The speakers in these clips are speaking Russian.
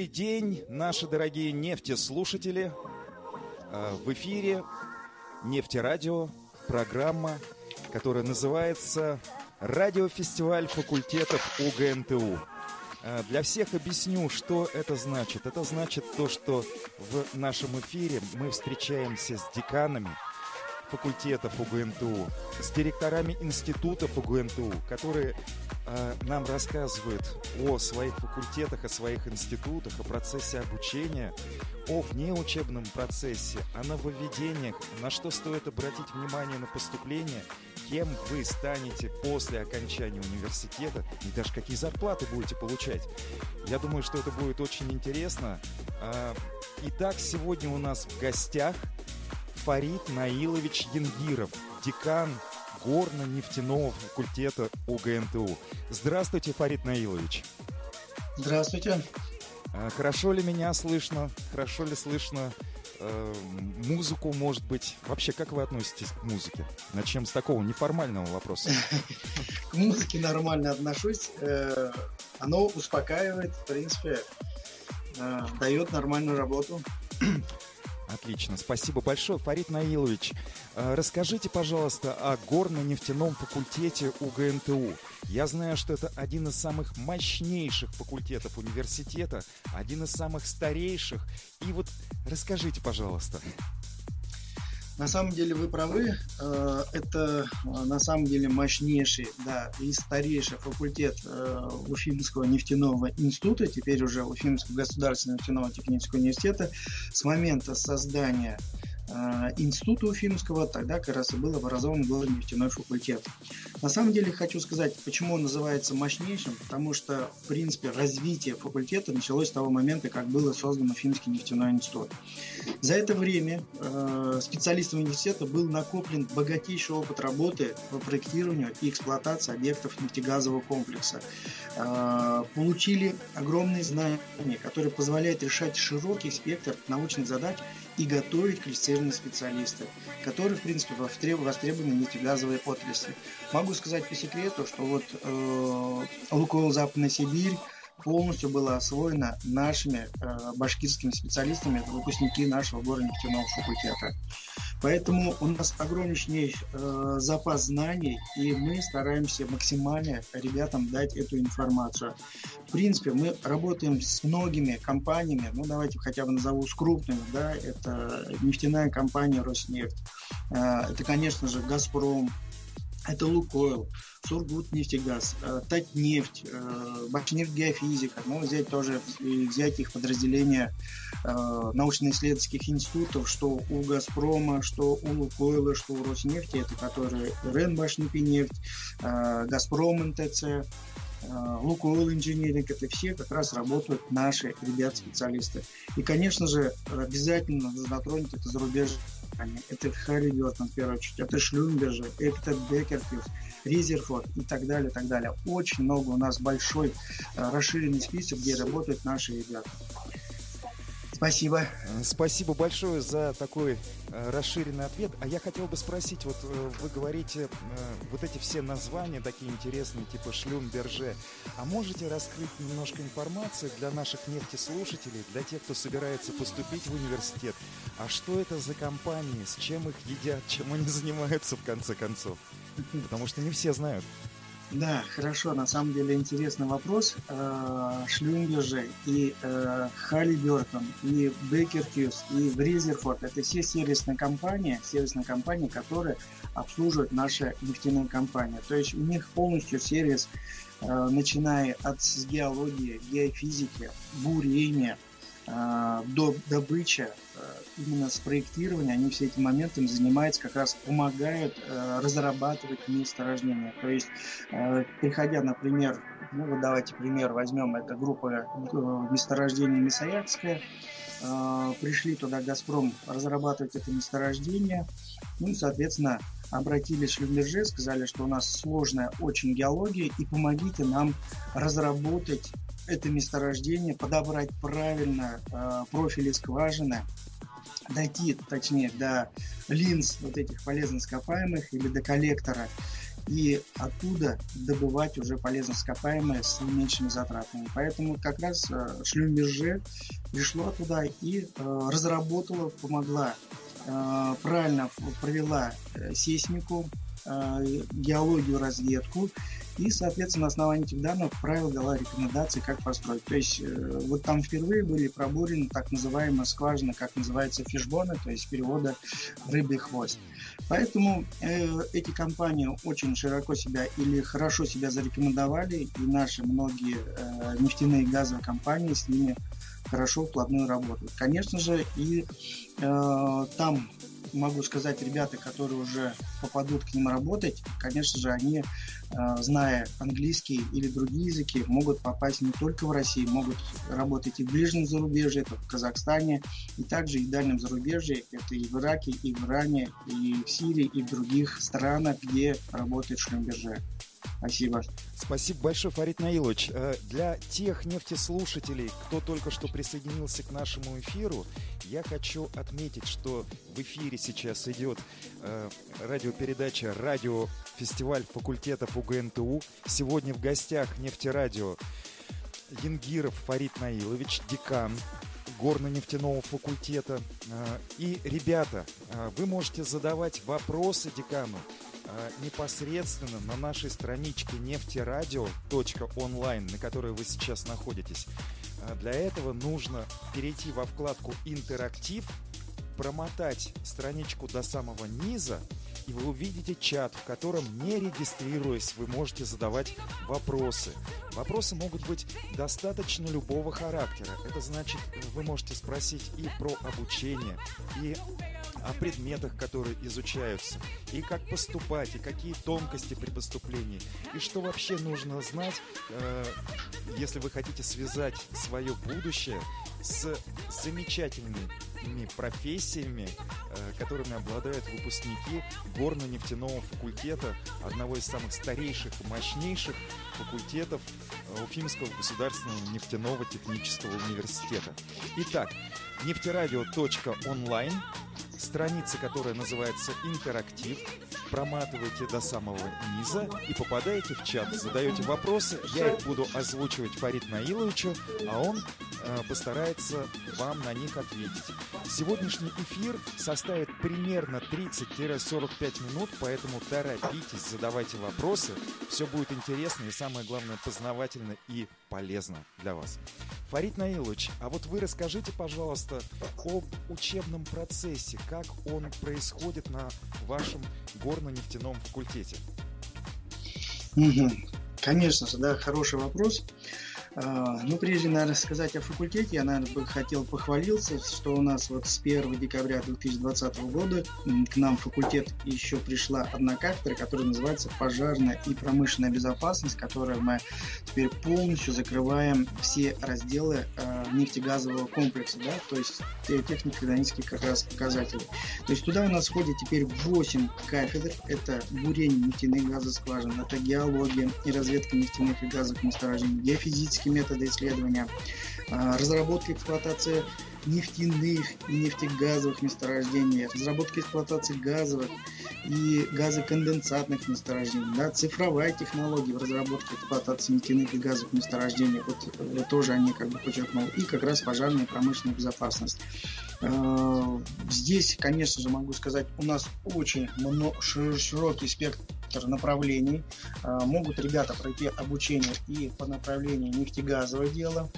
Добрый день, наши дорогие нефтеслушатели. Э, в эфире Нефтерадио, программа, которая называется «Радиофестиваль факультетов УГНТУ». Э, для всех объясню, что это значит. Это значит то, что в нашем эфире мы встречаемся с деканами факультетов УГНТУ, с директорами институтов УГНТУ, которые э, нам рассказывают о своих факультетах, о своих институтах, о процессе обучения, о внеучебном процессе, о нововведениях, на что стоит обратить внимание на поступление, кем вы станете после окончания университета и даже какие зарплаты будете получать. Я думаю, что это будет очень интересно. А, итак, сегодня у нас в гостях Фарид Наилович Янгиров, декан горно-нефтяного факультета УГНТУ. Здравствуйте, Фарид Наилович. Здравствуйте. А, хорошо ли меня слышно? Хорошо ли слышно э, музыку, может быть? Вообще, как вы относитесь к музыке? Начнем с такого неформального вопроса. К музыке нормально отношусь. Э, оно успокаивает, в принципе, э, дает нормальную работу. Отлично, спасибо большое. Фарид Наилович, э, расскажите, пожалуйста, о горно-нефтяном факультете УГНТУ. Я знаю, что это один из самых мощнейших факультетов университета, один из самых старейших. И вот расскажите, пожалуйста. На самом деле вы правы. Э, это э, на самом деле мощнейший, да, и старейший факультет э, Уфимского нефтяного института, теперь уже Уфимского государственного нефтяного технического университета. С момента создания института Уфимского, тогда как раз и был образован главный нефтяной факультет. На самом деле хочу сказать, почему он называется мощнейшим, потому что, в принципе, развитие факультета началось с того момента, как было создан Уфимский нефтяной институт. За это время э, специалистам университета был накоплен богатейший опыт работы по проектированию и эксплуатации объектов нефтегазового комплекса. Э, получили огромные знания, которые позволяют решать широкий спектр научных задач и готовить квалифицированные специалисты, которые, в принципе, востребованы в нефтегазовой отрасли. Могу сказать по секрету, что вот э, Лукойл Западная Сибирь полностью была освоена нашими э, башкирскими специалистами, выпускники нашего города нефтяного факультета. Поэтому у нас огромнейший э, запас знаний, и мы стараемся максимально ребятам дать эту информацию. В принципе, мы работаем с многими компаниями, ну давайте хотя бы назову с крупными, да, это нефтяная компания «Роснефть», э, это, конечно же, «Газпром», это «Лукойл», Сургутнефтегаз, э, Татнефть, э, Башнефть Геофизика, ну, взять тоже, взять их подразделения э, научно-исследовательских институтов, что у Газпрома, что у Лукойла, что у Роснефти, это которые РЕН Башнефть, Газпром НТЦ, Лукойл инжиниринг, это все как раз работают наши ребят-специалисты. И, конечно же, обязательно затронуть это зарубежье. Это Харри Бёртон, в первую очередь, это Шлюмберже, это Бекерфилд, Резерфорд и так далее, так далее. Очень много у нас большой э, расширенный список, где работают наши ребята. Спасибо. Спасибо большое за такой э, расширенный ответ. А я хотел бы спросить, вот э, вы говорите э, вот эти все названия такие интересные, типа Шлюмберже. А можете раскрыть немножко информации для наших нефтеслушателей, для тех, кто собирается поступить в университет? А что это за компании, с чем их едят, чем они занимаются в конце концов? Потому что не все знают. Да, хорошо, на самом деле интересный вопрос. Э, Шлюмберже и э, Халибертон, и Бекер Хьюз, и Бризерфорд – это все сервисные компании, сервисные компании, которые обслуживают наши нефтяные компании. То есть у них полностью сервис, э, начиная от геологии, геофизики, бурения, до добычи, именно с проектирования, они все эти моменты занимаются, как раз помогают э, разрабатывать месторождения. То есть, э, приходя, например, ну вот давайте пример возьмем, это группа э, месторождения Мисаякская, э, пришли туда Газпром разрабатывать это месторождение, ну соответственно, обратились в Люмерже, сказали, что у нас сложная очень геология, и помогите нам разработать это месторождение, подобрать правильно э, профили скважины, дойти, точнее, до линз вот этих полезно ископаемых или до коллектора и оттуда добывать уже полезно ископаемые с меньшими затратами. Поэтому как раз э, пришла туда и э, разработала, помогла, э, правильно провела сейсмику, геологию, разведку и, соответственно, на основании этих данных правил дала рекомендации, как построить. То есть вот там впервые были пробурены так называемые скважины, как называется фишбоны, то есть перевода рыбий хвост. Поэтому э, эти компании очень широко себя или хорошо себя зарекомендовали, и наши многие э, нефтяные и газовые компании с ними хорошо вплотную работают. Конечно же, и э, там могу сказать, ребята, которые уже попадут к ним работать, конечно же, они, э, зная английский или другие языки, могут попасть не только в Россию, могут работать и в ближнем зарубежье, это в Казахстане, и также и в дальнем зарубежье, это и в Ираке, и в Иране, и в Сирии, и в других странах, где работает Шлюмберже. Спасибо. Спасибо большое, Фарид Наилович. Э, для тех нефтеслушателей, кто только что присоединился к нашему эфиру, я хочу отметить, что в эфире сейчас идет э, радиопередача «Радиофестиваль факультетов УГНТУ». Сегодня в гостях нефтерадио Янгиров Фарид Наилович, декан горно-нефтяного факультета. Э, и, ребята, вы можете задавать вопросы декану непосредственно на нашей страничке нефтерадио.онлайн, на которой вы сейчас находитесь. А, для этого нужно перейти во вкладку «Интерактив», промотать страничку до самого низа, и вы увидите чат, в котором, не регистрируясь, вы можете задавать вопросы. Вопросы могут быть достаточно любого характера. Это значит, вы можете спросить и про обучение, и о предметах, которые изучаются, и как поступать, и какие тонкости при поступлении, и что вообще нужно знать, э, если вы хотите связать свое будущее с замечательными профессиями, э, которыми обладают выпускники горно-нефтяного факультета, одного из самых старейших и мощнейших факультетов э, Уфимского государственного нефтяного технического университета. Итак, нефтерадио.онлайн страница, которая называется «Интерактив». Проматываете до самого низа и попадаете в чат. Задаете вопросы, я их буду озвучивать Фарид Наиловичу, а он э, постарается вам на них ответить. Сегодняшний эфир составит примерно 30-45 минут, поэтому торопитесь, задавайте вопросы. Все будет интересно и, самое главное, познавательно и полезно для вас. Фарид Наилович, а вот вы расскажите, пожалуйста, об учебном процессе, как он происходит на вашем горно-нефтяном факультете? Конечно же, да, хороший вопрос. А, ну, прежде, наверное, сказать о факультете, я, наверное, бы хотел похвалиться, что у нас вот с 1 декабря 2020 года к нам в факультет еще пришла одна кафедра, которая называется «Пожарная и промышленная безопасность», которая мы теперь полностью закрываем все разделы э, нефтегазового комплекса, да, то есть технико-экономические как раз показатели. То есть туда у нас входит теперь 8 кафедр, это бурение нефтяных газоскважин, это геология и разведка нефтяных и газовых месторождений, геологические методы исследования, а, разработка и эксплуатация нефтяных и нефтегазовых месторождений, разработка и эксплуатации газовых и газоконденсатных месторождений, да, цифровая технология в разработке и эксплуатации нефтяных и газовых месторождений, вот, вот тоже они как бы подчеркнул, и как раз пожарная промышленная безопасность. А, здесь, конечно же, могу сказать, у нас очень широкий спектр направлений. А, могут ребята пройти обучение и по направлению нефтегазового дела,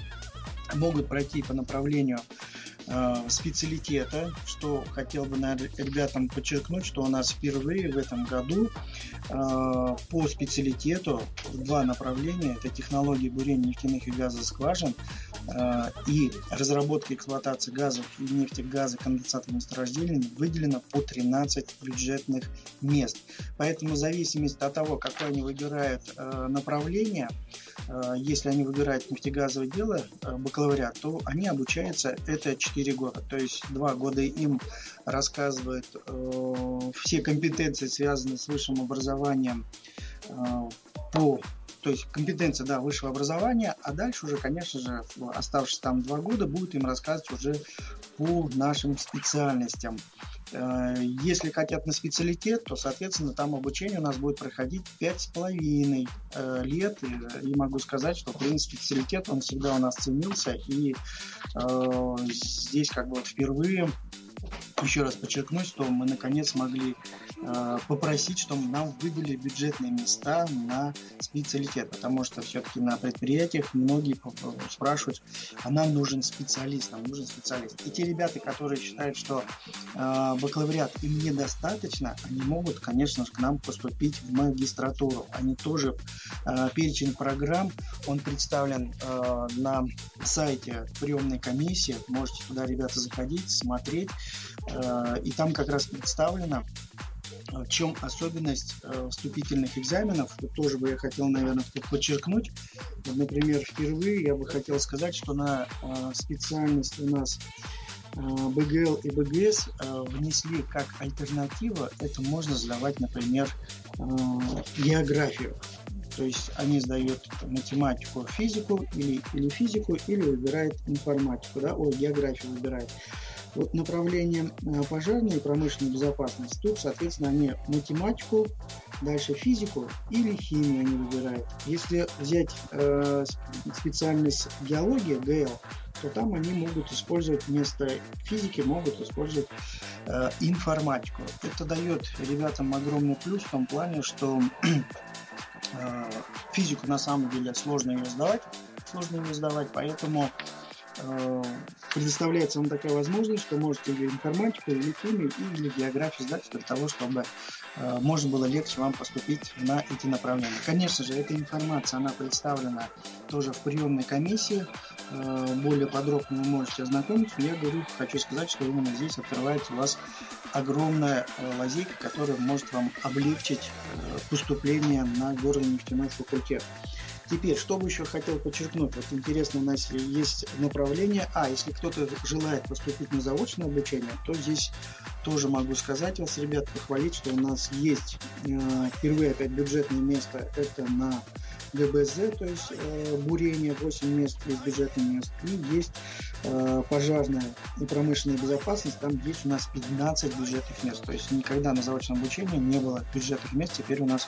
могут пройти по направлению э, специалитета, что хотел бы, наверное, ребятам подчеркнуть, что у нас впервые в этом году э, по специалитету два направления, это технологии бурения нефтяных и газовых скважин э, и разработка и эксплуатации газов и нефтегаза конденсатных месторождений выделено по 13 бюджетных мест. Поэтому в зависимости от того, какое они выбирают э, направление, если они выбирают нефтегазовое дело, э, бакалавриат, то они обучаются это 4 года. То есть 2 года им рассказывают э, все компетенции, связанные с высшим образованием э, по то есть компетенция да, высшего образования, а дальше уже, конечно же, оставшись там два года, будет им рассказывать уже по нашим специальностям. Э, если хотят на специалитет, то, соответственно, там обучение у нас будет проходить пять с половиной э, лет. И могу сказать, что, в принципе, специалитет, он всегда у нас ценился. И э, здесь как бы вот впервые еще раз подчеркнуть, что мы наконец смогли э, попросить, чтобы нам выдали бюджетные места на специалитет, потому что все-таки на предприятиях многие спрашивают, а нам нужен специалист, нам нужен специалист. И те ребята, которые считают, что э, бакалавриат им недостаточно, они могут, конечно же, к нам поступить в магистратуру. Они тоже, э, перечень программ, он представлен э, на сайте приемной комиссии, можете туда, ребята, заходить, смотреть, Э, и там как раз представлено, в чем особенность э, вступительных экзаменов. Вот тоже бы я хотел, наверное, подчеркнуть. Например, впервые я бы хотел сказать, что на э, специальность у нас БГЛ и БГС внесли как альтернатива, это можно сдавать, например, географию. То есть они сдают математику, физику или, или физику, или выбирают информатику, да, ой, географию выбирают. Вот направление э, пожарной и промышленной безопасности, тут, соответственно, они математику, дальше физику или химию они выбирают. Если взять э, специальность геология, ГЛ, то там они могут использовать вместо физики, могут использовать э, информатику. Это дает ребятам огромный плюс в том плане, что э, физику на самом деле сложно ее сдавать, сложно ее сдавать, поэтому предоставляется вам такая возможность, что можете или информатику, или химию, или географию сдать для того, чтобы э, можно было легче вам поступить на эти направления. Конечно же, эта информация, она представлена тоже в приемной комиссии. Э, более подробно вы можете ознакомиться. Я говорю, хочу сказать, что именно здесь открывается у вас огромная лазейка, которая может вам облегчить поступление на горно-нефтяной факультет. Теперь, что бы еще хотел подчеркнуть, вот интересно, у нас есть направление, а если кто-то желает поступить на заочное обучение, то здесь тоже могу сказать вас, ребят, похвалить, что у нас есть э, впервые опять бюджетное место, это на ГБЗ, то есть э, бурение 8 мест из бюджетных мест, и есть э, пожарная и промышленная безопасность, там есть у нас 15 бюджетных мест, то есть никогда на заочном обучении не было бюджетных мест, теперь у нас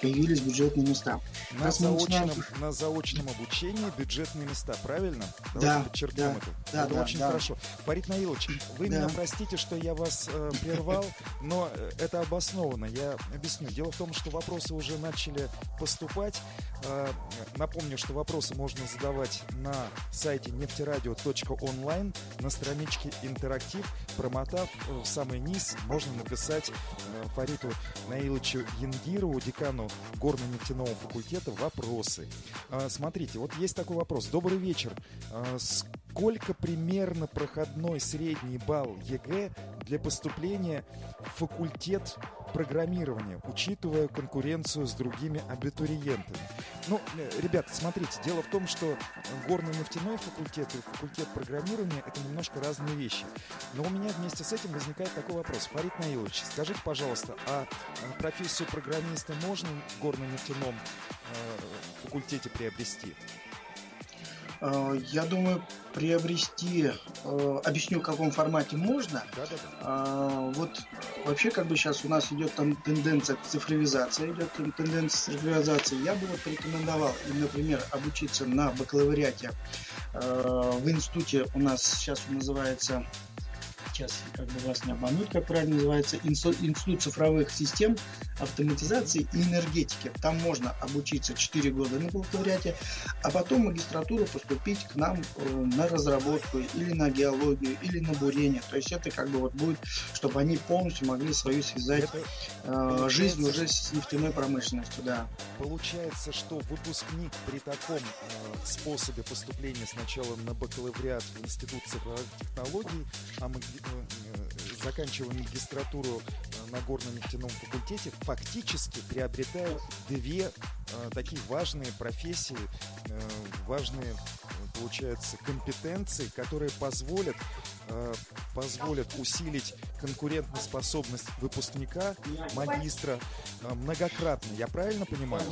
появились бюджетные места. На, заочном, начинаем... на заочном обучении бюджетные места, правильно? Давайте да, подчеркнем да, это. Да, это да, очень да. хорошо. Фарид Наилович, вы да. меня простите, что я вас э, прервал, но э, это обоснованно. Я объясню. Дело в том, что вопросы уже начали поступать. Э, напомню, что вопросы можно задавать на сайте нефтерадио.онлайн на страничке «Интерактив». Промотав в самый низ, можно написать э, Фариту Наиловичу Янгирову, декану горно-нефтяного факультета, вопросы. Смотрите, вот есть такой вопрос. Добрый вечер сколько примерно проходной средний балл ЕГЭ для поступления в факультет программирования, учитывая конкуренцию с другими абитуриентами. Ну, э, ребята, смотрите, дело в том, что горно-нефтяной факультет и факультет программирования – это немножко разные вещи. Но у меня вместе с этим возникает такой вопрос. Фарид Наилович, скажите, пожалуйста, а профессию программиста можно в горно-нефтяном э, факультете приобрести? Э, я думаю, приобрести, э, объясню, в каком формате можно. Да, да, да. Вот вообще, как бы сейчас у нас идет там тенденция к цифровизации, идет тенденция к цифровизации. Я бы вот порекомендовал, например, обучиться на бакалавриате э, в институте у нас сейчас он называется сейчас как бы вас не обмануть, как правильно называется, Институт цифровых систем, автоматизации и энергетики. Там можно обучиться 4 года на бакалавриате, а потом магистратуру поступить к нам э, на разработку или на геологию, или на бурение. То есть это как бы вот будет, чтобы они полностью могли свою связать это, э, жизнь уже с нефтяной промышленностью. Да. Получается, что выпускник при таком э, способе поступления сначала на бакалавриат в Институт цифровых технологий, а Э, заканчивая магистратуру э, на горно-нефтяном факультете, фактически приобретают две э, такие важные профессии, э, важные, получается, компетенции, которые позволят, э, позволят усилить конкурентоспособность выпускника, магистра э, многократно. Я правильно понимаю?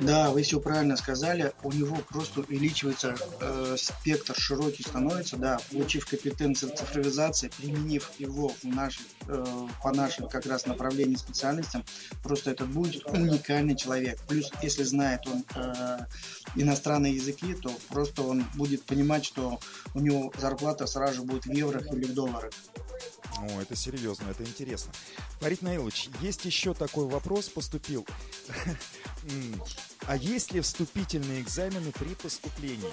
Да, вы все правильно сказали. У него просто увеличивается э, спектр широкий становится, да, получив компетенции цифровизации, применив его в нашей, э, по нашим как раз направлениям специальностям, просто это будет уникальный человек. Плюс, если знает он э, иностранные языки, то просто он будет понимать, что у него зарплата сразу же будет в еврох или в долларах. О, это серьезно, это интересно. Фарид Наилович, есть еще такой вопрос поступил. А есть ли вступительные экзамены при поступлении?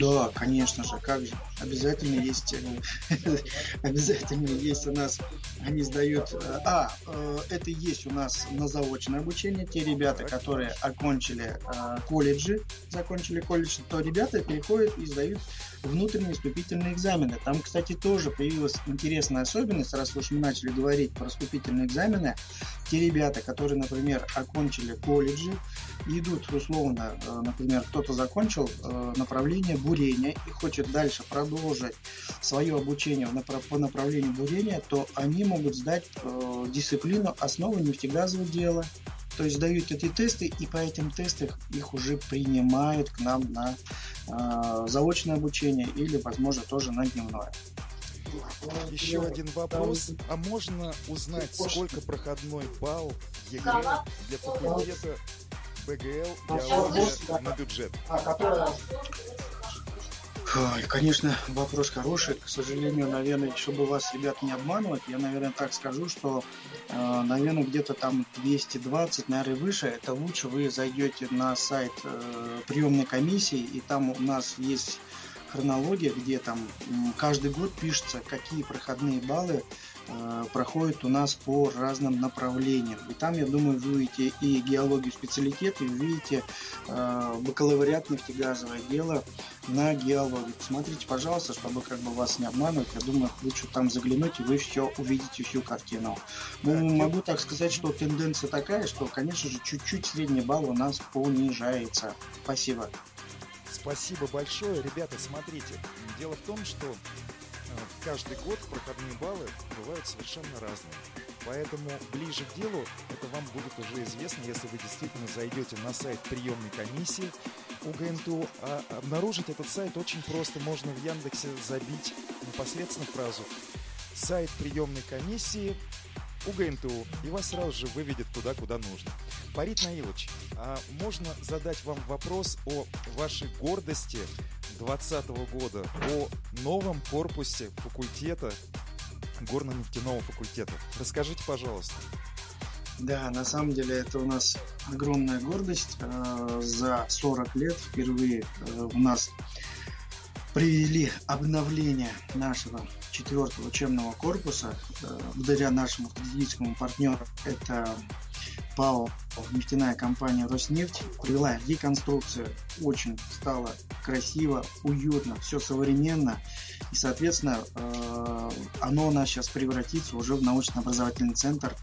Да, конечно же, как же. Обязательно есть, э, обязательно есть у нас, они сдают, э, а, э, это есть у нас на заочное обучение, те ребята, которые окончили колледжи, закончили колледж, то ребята переходят и сдают внутренние вступительные экзамены. Там, кстати, тоже появилась интересная особенность, раз уж мы начали говорить про вступительные экзамены, те ребята, которые, например, окончили колледжи, идут условно, например, кто-то закончил направление бурения и хочет дальше продолжить свое обучение по направлению бурения, то они могут сдать э, дисциплину основы нефтегазового дела. То есть дают эти тесты, и по этим тестам их уже принимают к нам на э, заочное обучение или, возможно, тоже на дневное. Еще один вопрос. А можно узнать, сколько проходной балл ЕГЭ для факультета БГЛ биология на бюджет? Конечно, вопрос хороший. К сожалению, наверное, чтобы вас, ребят, не обманывать, я, наверное, так скажу, что, э, наверное, где-то там 220, наверное, выше, это лучше вы зайдете на сайт э, приемной комиссии, и там у нас есть хронология, где там каждый год пишется, какие проходные баллы проходит у нас по разным направлениям. И там, я думаю, вы увидите и геологию специалитет, и увидите э, бакалавриат нефтегазовое дело на геологию. Смотрите, пожалуйста, чтобы как бы вас не обманывать, я думаю, лучше там заглянуть, и вы все увидите, всю картину. Ну, могу так сказать, что тенденция такая, что, конечно же, чуть-чуть средний балл у нас понижается. Спасибо. Спасибо большое. Ребята, смотрите, дело в том, что каждый год проходные баллы бывают совершенно разные. Поэтому ближе к делу это вам будет уже известно, если вы действительно зайдете на сайт приемной комиссии УГНТУ. А обнаружить этот сайт очень просто. Можно в Яндексе забить непосредственно фразу «Сайт приемной комиссии УГНТУ», и вас сразу же выведет туда, куда нужно. Фарид Наилович, а можно задать вам вопрос о вашей гордости 2020 года о новом корпусе факультета, горно-нефтяного факультета. Расскажите, пожалуйста. Да, на самом деле это у нас огромная гордость. Э, за 40 лет впервые э, у нас привели обновление нашего четвертого учебного корпуса э, благодаря нашему стратегическому партнеру. Это ПАО нефтяная компания «Роснефть» провела реконструкцию. Очень стало красиво, уютно, все современно. И, соответственно, э, оно у нас сейчас превратится уже в научно-образовательный центр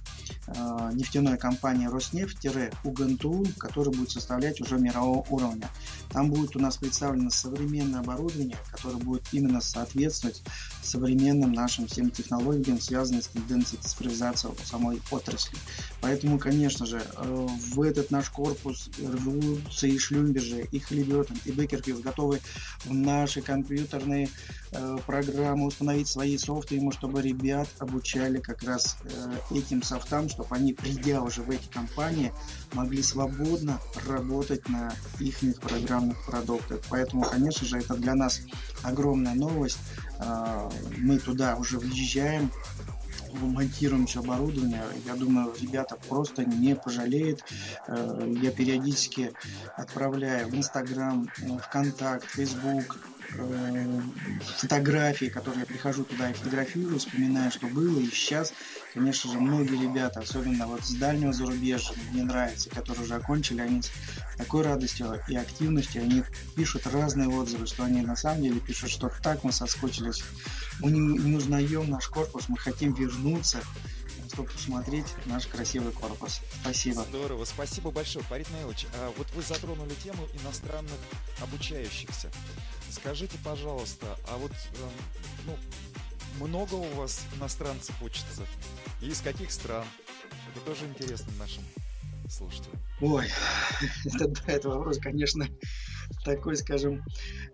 э, нефтяной компании «Роснефть-УГНТУ», который будет составлять уже мирового уровня. Там будет у нас представлено современное оборудование, которое будет именно соответствовать современным нашим всем технологиям, связанным с тенденцией цифровизации самой отрасли. Поэтому, конечно же, э, в этот наш корпус рвутся и Шлюмберже, и Халибертон, и Бекерфилд готовы в наши компьютерные э, программы установить свои софты, ему, чтобы ребят обучали как раз э, этим софтам, чтобы они, придя уже в эти компании, могли свободно работать на их программных продуктах. Поэтому, конечно же, это для нас огромная новость. Э, мы туда уже въезжаем, монтируем все оборудование. Я думаю, ребята просто не пожалеют. Э, я периодически отправляю в Инстаграм, э, ВКонтакт, Фейсбук, э, фотографии, которые я прихожу туда и фотографирую, вспоминаю, что было и сейчас. Конечно же, многие ребята, особенно вот с дальнего зарубежья, мне нравится, которые уже окончили, они с такой радостью и активностью, они пишут разные отзывы, что они на самом деле пишут, что так мы соскучились, мы не, не узнаем наш корпус, мы хотим вернуться, чтобы посмотреть наш красивый корпус. Спасибо. Здорово, спасибо большое. Фарид Наилович, а вот вы затронули тему иностранных обучающихся. Скажите, пожалуйста, а вот, эм, ну, много у вас иностранцев учатся? И из каких стран? Это тоже интересно нашим слушателям. Ой, это, это вопрос, конечно, такой, скажем,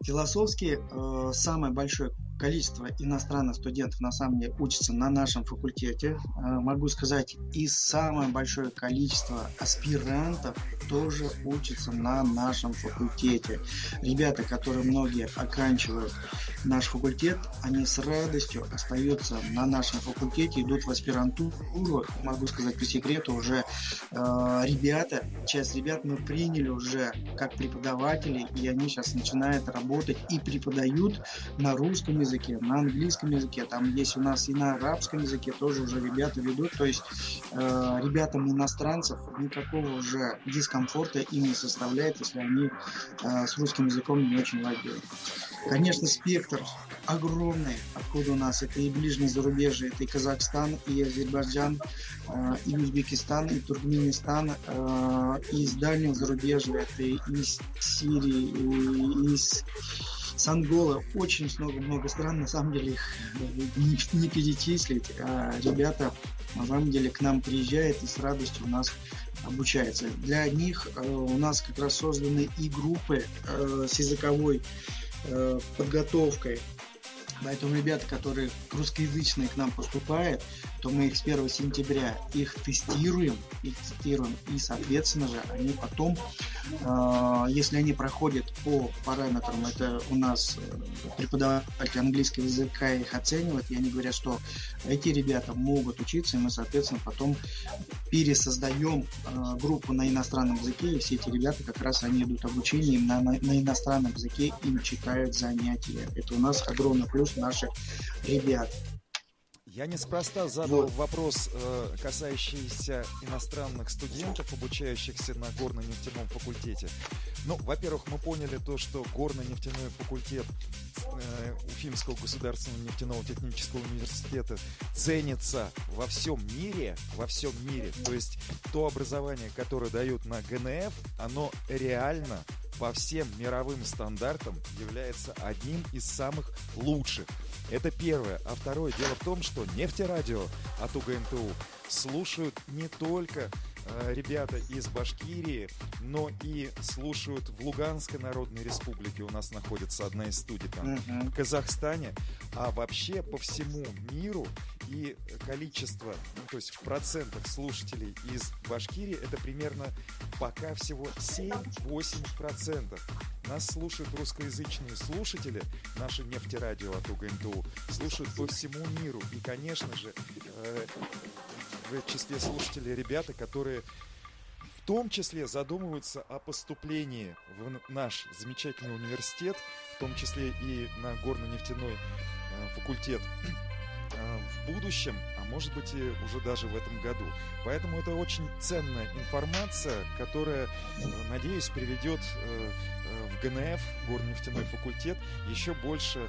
философский. Э, самое большое количество иностранных студентов на самом деле учатся на нашем факультете. Э, могу сказать, и самое большое количество аспирантов тоже учатся на нашем факультете. Ребята, которые многие оканчивают наш факультет, они с радостью остаются на нашем факультете, идут в аспирантуру. Могу сказать по секрету, уже э, ребята, часть ребят мы приняли уже как преподаватели, и они сейчас начинают работать и преподают на русском языке, на английском языке. Там есть у нас и на арабском языке тоже уже ребята ведут. То есть э, ребятам иностранцев никакого уже дискомфорта им не составляет, если они э, с русским языком не очень владеют. Конечно, спектр огромный, откуда у нас это и ближнее зарубежье, это и Казахстан, и Азербайджан, э, и Узбекистан, и Туркменистан, э, и из дальнего зарубежья, это и из Сирии, и из с Анголы очень много-много стран, на самом деле их не, не перечислить, а ребята на самом деле к нам приезжают и с радостью у нас обучаются. Для них э, у нас как раз созданы и группы э, с языковой э, подготовкой. Поэтому ребята, которые русскоязычные к нам поступают, то мы их с 1 сентября их тестируем, их тестируем, и, соответственно же, они потом, э, если они проходят по параметрам, это у нас э, преподаватель английского языка их оценивает, и они говорят, что эти ребята могут учиться, и мы, соответственно, потом пересоздаем э, группу на иностранном языке, и все эти ребята как раз они идут обучение на, на, на иностранном языке, им читают занятия. Это у нас огромный плюс наших ребят. Я неспроста задал вот. вопрос, э, касающийся иностранных студентов, обучающихся на горно-нефтяном факультете. Ну, во-первых, мы поняли то, что горно-нефтяной факультет э, Уфимского государственного нефтяного технического университета ценится во всем мире, во всем мире. То есть то образование, которое дают на ГНФ, оно реально по всем мировым стандартам является одним из самых лучших. Это первое. А второе, дело в том, что нефтерадио от УГНТУ слушают не только э, ребята из Башкирии, но и слушают в Луганской Народной Республике. У нас находится одна из студий там, в Казахстане. А вообще по всему миру и количество, ну, то есть в процентах слушателей из Башкирии это примерно пока всего 7-8%. Нас слушают русскоязычные слушатели, наши нефтерадио от УГНТУ, слушают по всему миру. И, конечно же, э, в числе слушателей ребята, которые в том числе задумываются о поступлении в наш замечательный университет, в том числе и на горно-нефтяной э, факультет в будущем, а может быть и уже даже в этом году. Поэтому это очень ценная информация, которая, надеюсь, приведет в ГНФ, горнефтяной факультет, еще больше э,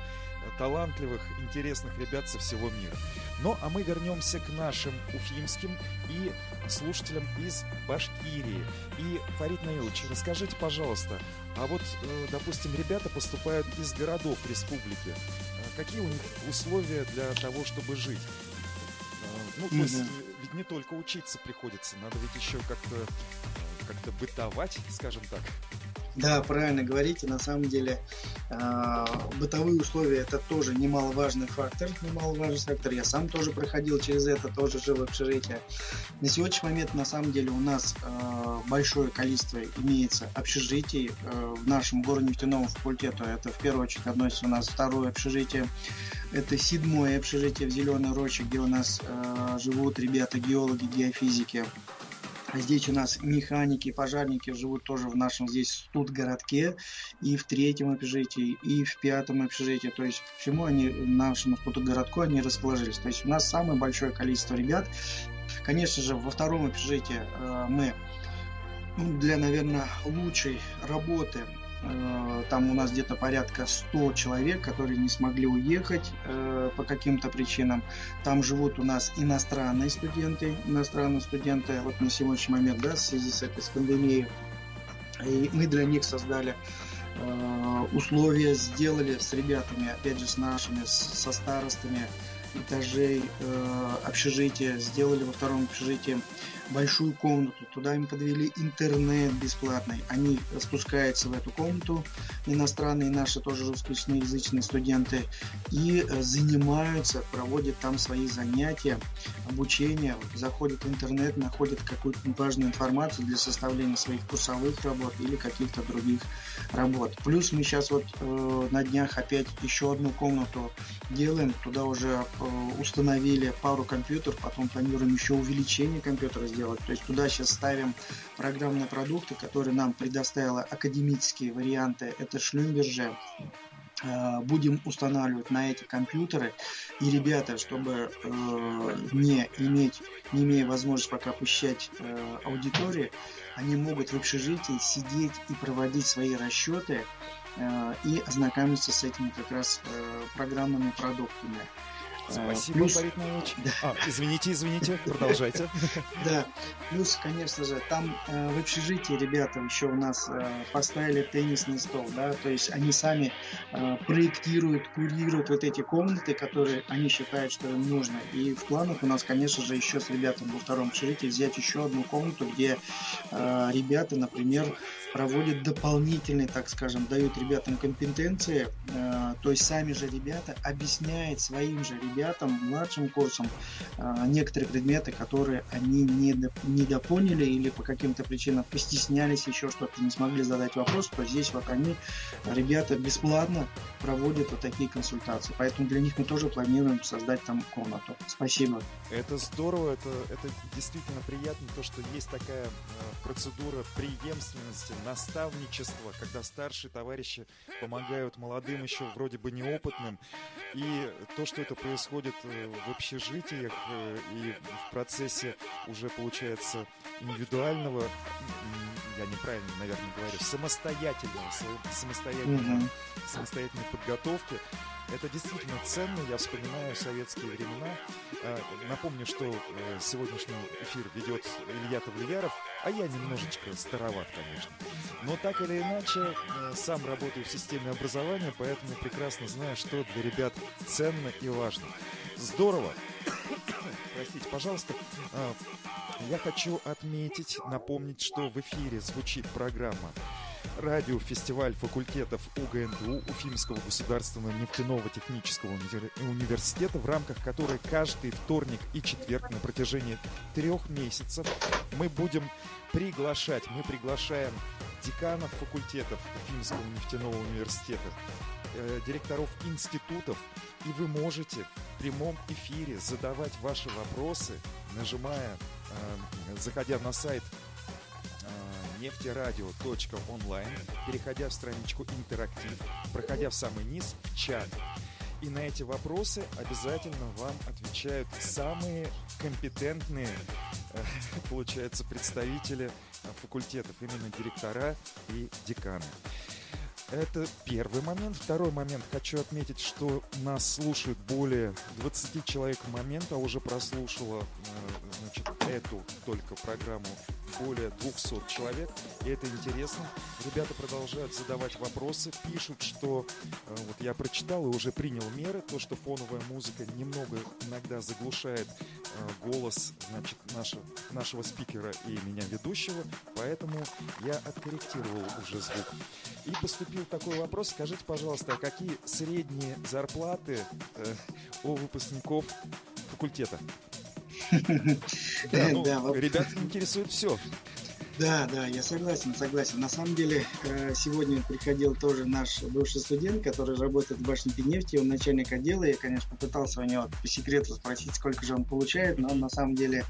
талантливых, интересных ребят со всего мира. Ну, а мы вернемся к нашим уфимским и слушателям из Башкирии. И, Фарид Наилович, расскажите, пожалуйста, а вот, э, допустим, ребята поступают из городов республики. Э, какие у них условия для того, чтобы жить? Ну, то есть, ведь не только учиться приходится, надо ведь еще как-то как-то бытовать, скажем так. Да, правильно говорите. На самом деле э, бытовые условия это тоже немаловажный фактор. Немаловажный фактор. Я сам тоже проходил через это, тоже жил в общежитии. На сегодняшний момент на самом деле у нас э, большое количество имеется общежитий э, в нашем горно-нефтяном факультету. Это в первую очередь относится у нас второе общежитие. Это седьмое общежитие в Зеленой Роще, где у нас живут ребята геологи, геофизики. Здесь у нас механики, пожарники живут тоже в нашем здесь тут городке и в третьем общежитии, и в пятом общежитии. То есть почему они в нашем тут городку они расположились. То есть у нас самое большое количество ребят. Конечно же, во втором общежитии э, мы для, наверное, лучшей работы там у нас где-то порядка 100 человек, которые не смогли уехать э, по каким-то причинам. Там живут у нас иностранные студенты, иностранные студенты вот на сегодняшний момент, да, в связи с этой с пандемией. И мы для них создали э, условия, сделали с ребятами, опять же, с нашими, со старостами, этажей э, общежития, сделали во втором общежитии большую комнату, туда им подвели интернет бесплатный. Они спускаются в эту комнату, иностранные наши тоже русскоязычные студенты, и э, занимаются, проводят там свои занятия, обучение, заходят в интернет, находят какую-то важную информацию для составления своих курсовых работ или каких-то других работ. Плюс мы сейчас вот э, на днях опять еще одну комнату делаем, туда уже э, установили пару компьютеров, потом планируем еще увеличение компьютера сделать делать. То есть туда сейчас ставим программные продукты, которые нам предоставила академические варианты. Это Шлюмберже, э, будем устанавливать на эти компьютеры. И ребята, чтобы э, не иметь, не имея возможности пока посещать э, аудитории, они могут в общежитии сидеть и проводить свои расчеты э, и ознакомиться с этими как раз э, программными продуктами. Спасибо, Плюс... Борис Наилович. Да. А, извините, извините, продолжайте. Да, плюс, конечно же, там э, в общежитии ребята еще у нас э, поставили теннисный стол, да, то есть они сами э, проектируют, курируют вот эти комнаты, которые они считают, что им нужно. И в планах у нас, конечно же, еще с ребятами во втором общежитии взять еще одну комнату, где ребята, например, проводят дополнительные, так скажем, дают ребятам компетенции, то есть сами же ребята объясняют своим же ребятам, младшим курсам, а, некоторые предметы, которые они не, доп, не допоняли или по каким-то причинам постеснялись, еще что-то, не смогли задать вопрос, то здесь вот они, ребята, бесплатно проводят вот такие консультации. Поэтому для них мы тоже планируем создать там комнату. Спасибо. Это здорово, это, это действительно приятно, то, что есть такая э, процедура преемственности, наставничества, когда старшие товарищи помогают молодым еще вроде бы неопытным. И то, что это происходит э, в общежитиях э, и в процессе уже получается индивидуального, я неправильно, наверное, говорю, самостоятельного, самостоятельного, mm-hmm. самостоятельной подготовки. Это действительно ценно. Я вспоминаю советские времена. А, напомню, что э, сегодняшний эфир ведет Илья Тавлияров, а я немножечко староват, конечно. Но так или иначе, сам работаю в системе образования, поэтому прекрасно знаю, что для ребят ценно и важно. Здорово. Простите, пожалуйста. А, я хочу отметить, напомнить, что в эфире звучит программа радиофестиваль факультетов УГНТУ Уфимского государственного нефтяного технического университета, в рамках которой каждый вторник и четверг на протяжении трех месяцев мы будем приглашать, мы приглашаем деканов факультетов Уфимского нефтяного университета, э, директоров институтов, и вы можете в прямом эфире задавать ваши вопросы, нажимая, э, заходя на сайт нефтерадио.онлайн, переходя в страничку «Интерактив», проходя в самый низ чат. И на эти вопросы обязательно вам отвечают самые компетентные, э, получается, представители факультетов, именно директора и деканы. Это первый момент. Второй момент. Хочу отметить, что нас слушают более 20 человек в момент, а уже прослушало э, значит, эту только программу более 200 человек. И это интересно. Ребята продолжают задавать вопросы, пишут, что э, вот я прочитал и уже принял меры, то, что фоновая музыка немного иногда заглушает э, голос значит, нашего, нашего спикера и меня ведущего, поэтому я откорректировал уже звук. И поступил такой вопрос, скажите, пожалуйста, а какие средние зарплаты э, у выпускников факультета? Да, ну, ребят интересует все. Да, да, я согласен, согласен. На самом деле, э, сегодня приходил тоже наш бывший студент, который работает в башне нефти, он начальник отдела. Я, конечно, попытался у него по секрету спросить, сколько же он получает, но он на самом деле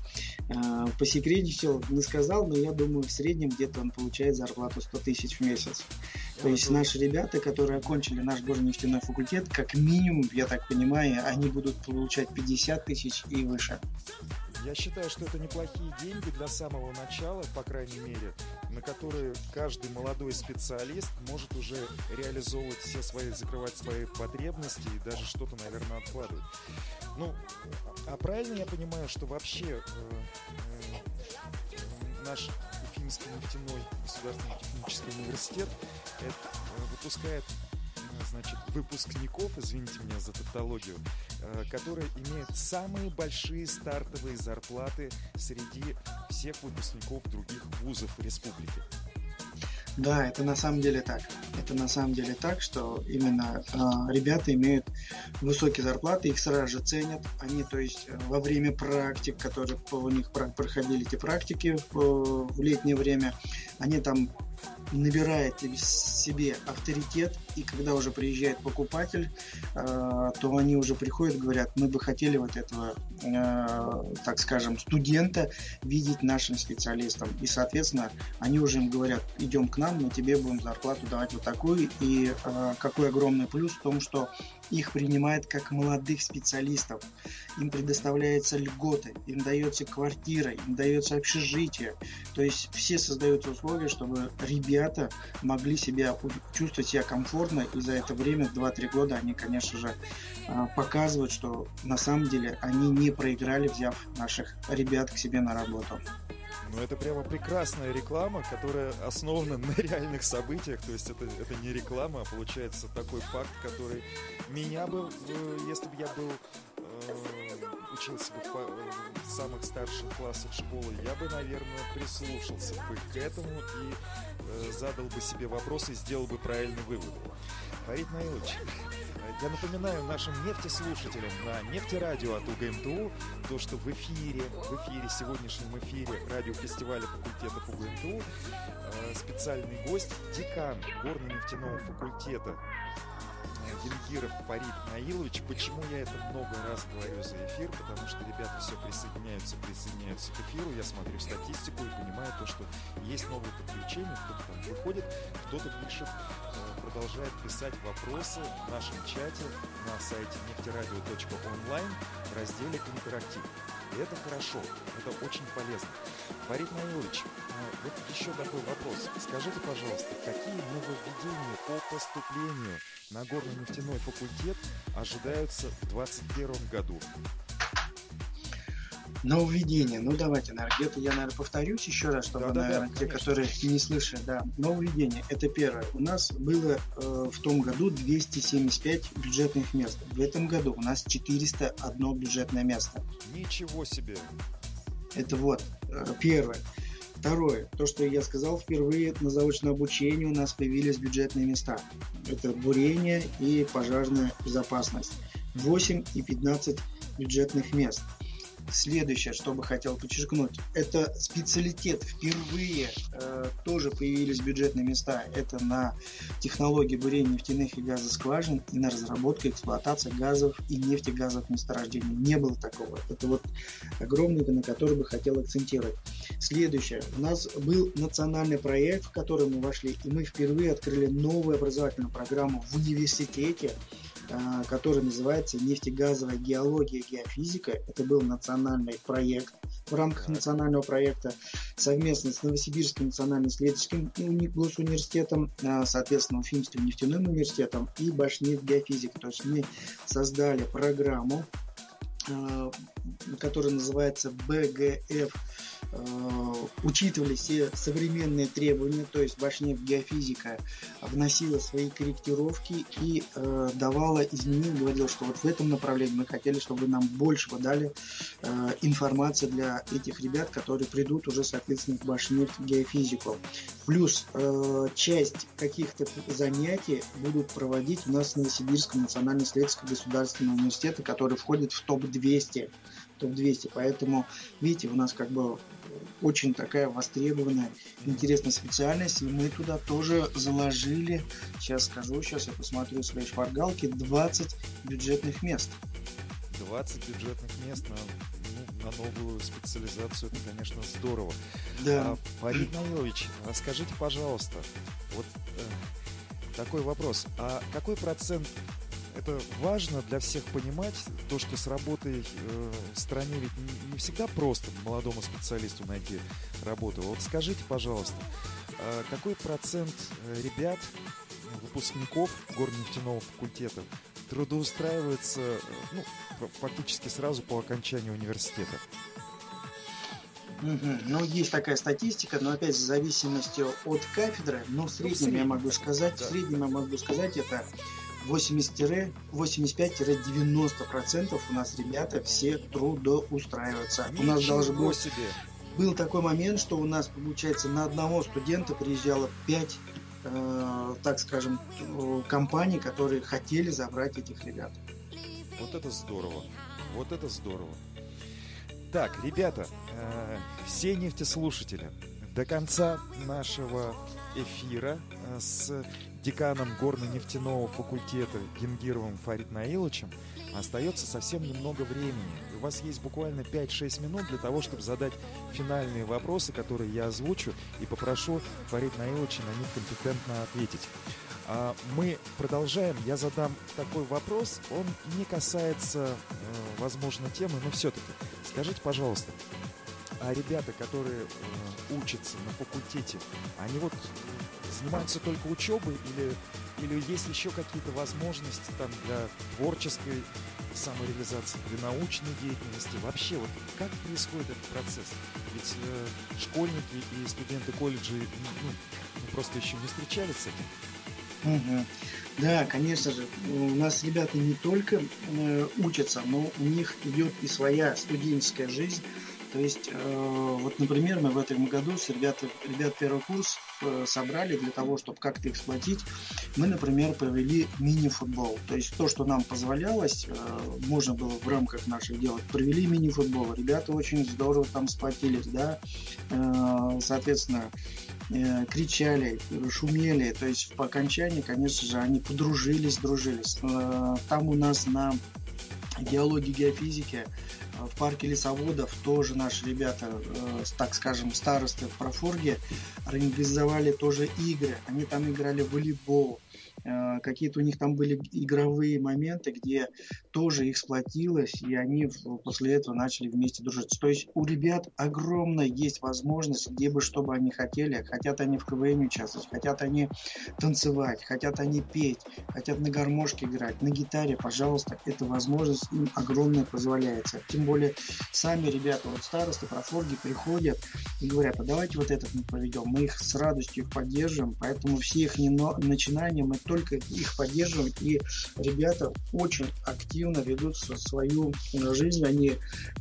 э, посекретничал, не сказал, но я думаю, в среднем где-то он получает зарплату 100 тысяч в месяц. То есть наши ребята, которые окончили наш горно-нефтяной факультет, как минимум, я так понимаю, они будут получать 50 тысяч и выше. Я считаю, что это неплохие деньги для самого начала, по крайней мере, на которые каждый молодой специалист может уже реализовывать все свои, закрывать свои потребности и даже что-то, наверное, откладывать. Ну, а правильно я понимаю, что вообще э, э, наш Уфимский нефтяной государственный технический университет это, э, выпускает значит, выпускников, извините меня за тавтологию, э, которая имеет самые большие стартовые зарплаты среди всех выпускников других вузов республики. Да, это на самом деле так. Это на самом деле так, что именно э, ребята имеют высокие зарплаты, их сразу же ценят. Они, то есть, во время практик, которые у них проходили эти практики в, в летнее время, они там набирает себе авторитет, и когда уже приезжает покупатель, э, то они уже приходят говорят, мы бы хотели вот этого, э, так скажем, студента видеть нашим специалистом. И, соответственно, они уже им говорят, идем к нам, мы тебе будем зарплату давать вот такую. И э, какой огромный плюс в том, что их принимают как молодых специалистов. Им предоставляются льготы, им дается квартира, им дается общежитие. То есть все создаются условия, чтобы ребята могли себя чувствовать себя комфортно, и за это время, 2-3 года, они, конечно же, а, показывают, что на самом деле они не проиграли, взяв наших ребят к себе на работу. Ну, это прямо прекрасная реклама, которая основана на реальных событиях. То есть это, это не реклама, а получается такой факт, который меня бы, если бы я был э, учился бы в, в самых старших классах школы, я бы, наверное, прислушался бы к этому и э, задал бы себе вопрос и сделал бы правильный вывод. Фарид Наилович, я напоминаю нашим нефтеслушателям на нефтерадио от УГМТУ, то, что в эфире, в эфире, сегодняшнем эфире радиофестиваля факультетов УГМТУ э, специальный гость, декан горно-нефтяного факультета Венгиров Фарид Наилович. Почему я это много раз говорю за эфир? Потому что ребята все присоединяются, присоединяются к эфиру. Я смотрю статистику и понимаю то, что есть новые подключения. Кто-то там выходит, кто-то пишет, э, продолжает писать вопросы в нашем чате на сайте нефтерадио.онлайн в разделе «Интерактив». И это хорошо, это очень полезно. Фарид Наилович, э, вот еще такой вопрос. Скажите, пожалуйста, какие нововведения по поступлению на горно-нефтяной факультет ожидаются в 2021 году? Нововведение. Ну, давайте, наверное, где-то я, наверное, повторюсь еще раз, чтобы, да, да, наверное, да, те, которые не слышали, да. Нововведение. Это первое. У нас было э, в том году 275 бюджетных мест. В этом году у нас 401 бюджетное место. Ничего себе! Это вот э, первое. Второе, то, что я сказал, впервые на заочном обучении у нас появились бюджетные места. Это бурение и пожарная безопасность. 8 и 15 бюджетных мест. Следующее, что бы хотел подчеркнуть, это специалитет. Впервые э, тоже появились бюджетные места. Это на технологии бурения нефтяных и газоскважин и на разработку и эксплуатацию газов и нефтегазовых месторождений. Не было такого. Это вот огромный, на который бы хотел акцентировать. Следующее. У нас был национальный проект, в который мы вошли, и мы впервые открыли новую образовательную программу в университете который называется «Нефтегазовая геология и геофизика». Это был национальный проект в рамках национального проекта совместно с Новосибирским национальным исследовательским госуниверситетом, а, соответственно, Уфимским нефтяным университетом и Башнефть геофизика. То есть мы создали программу, которая называется БГФ Э, учитывали все современные требования, то есть Башнефть геофизика вносила свои корректировки и э, давала изменения, говорила, что вот в этом направлении мы хотели, чтобы нам больше подали э, информации для этих ребят, которые придут уже, соответственно, в Башнефть геофизику. Плюс часть каких-то занятий будут проводить у нас в Новосибирском национально-исследовательском государственном университете, который входит в топ-200 топ-200. Поэтому, видите, у нас как бы очень такая востребованная, интересная специальность, и мы туда тоже заложили, сейчас скажу, сейчас я посмотрю свои шпаргалки, 20 бюджетных мест. 20 бюджетных мест на, ну, на новую специализацию, это, конечно, здорово. Да. А, Фарид Наилович, а скажите, пожалуйста, вот э, такой вопрос, а какой процент это важно для всех понимать, то, что с работой э, в стране ведь не, не всегда просто молодому специалисту найти работу. Вот скажите, пожалуйста, э, какой процент э, ребят, выпускников горнефтяного факультета трудоустраивается э, ну, фактически сразу по окончанию университета? Ну, есть такая статистика, но опять в зависимости от кафедры, но в среднем, ну, в среднем я могу сказать, да. в среднем я могу сказать, это 80-85-90% у нас ребята все трудоустраиваются. Ничего у нас даже был, себе. был такой момент, что у нас, получается, на одного студента приезжало 5 э, так скажем, компаний, которые хотели забрать этих ребят. Вот это здорово. Вот это здорово. Так, ребята, э, все нефтеслушатели, до конца нашего эфира э, с деканом горно-нефтяного факультета Генгировым Фарид Наиловичем остается совсем немного времени. У вас есть буквально 5-6 минут для того, чтобы задать финальные вопросы, которые я озвучу, и попрошу Фарид Наиловича на них компетентно ответить. А мы продолжаем. Я задам такой вопрос. Он не касается, э, возможно, темы, но все-таки. Скажите, пожалуйста, а ребята, которые э, учатся на факультете, они вот занимаются только учебой или, или есть еще какие-то возможности там для творческой самореализации, для научной деятельности? Вообще, вот как происходит этот процесс? Ведь э, школьники и студенты колледжа ну, просто еще не встречались с этим. Да, конечно же. У нас ребята не только э, учатся, но у них идет и своя студенческая жизнь. То есть, э, вот, например, мы в этом году с ребят, ребят первый курс э, собрали для того, чтобы как-то эксплуатить. Мы, например, провели мини-футбол. То есть то, что нам позволялось, э, можно было в рамках наших делать. Провели мини-футбол. Ребята очень здорово там сплотились, да. Соответственно, кричали, шумели. То есть по окончании, конечно же, они подружились, дружились. Там у нас на геологии, геофизике в парке лесоводов тоже наши ребята, э, так скажем, старосты в Профорге организовали тоже игры. Они там играли в волейбол, какие-то у них там были игровые моменты, где тоже их сплотилось, и они после этого начали вместе дружить. То есть у ребят огромная есть возможность, где бы что бы они хотели. Хотят они в КВН участвовать, хотят они танцевать, хотят они петь, хотят на гармошке играть, на гитаре, пожалуйста, эта возможность им огромная позволяется. Тем более сами ребята, вот старосты, профорги приходят и говорят, а давайте вот этот мы проведем. Мы их с радостью их поддерживаем, поэтому все их начинания мы только их поддерживаем, и ребята очень активно ведут свою жизнь, они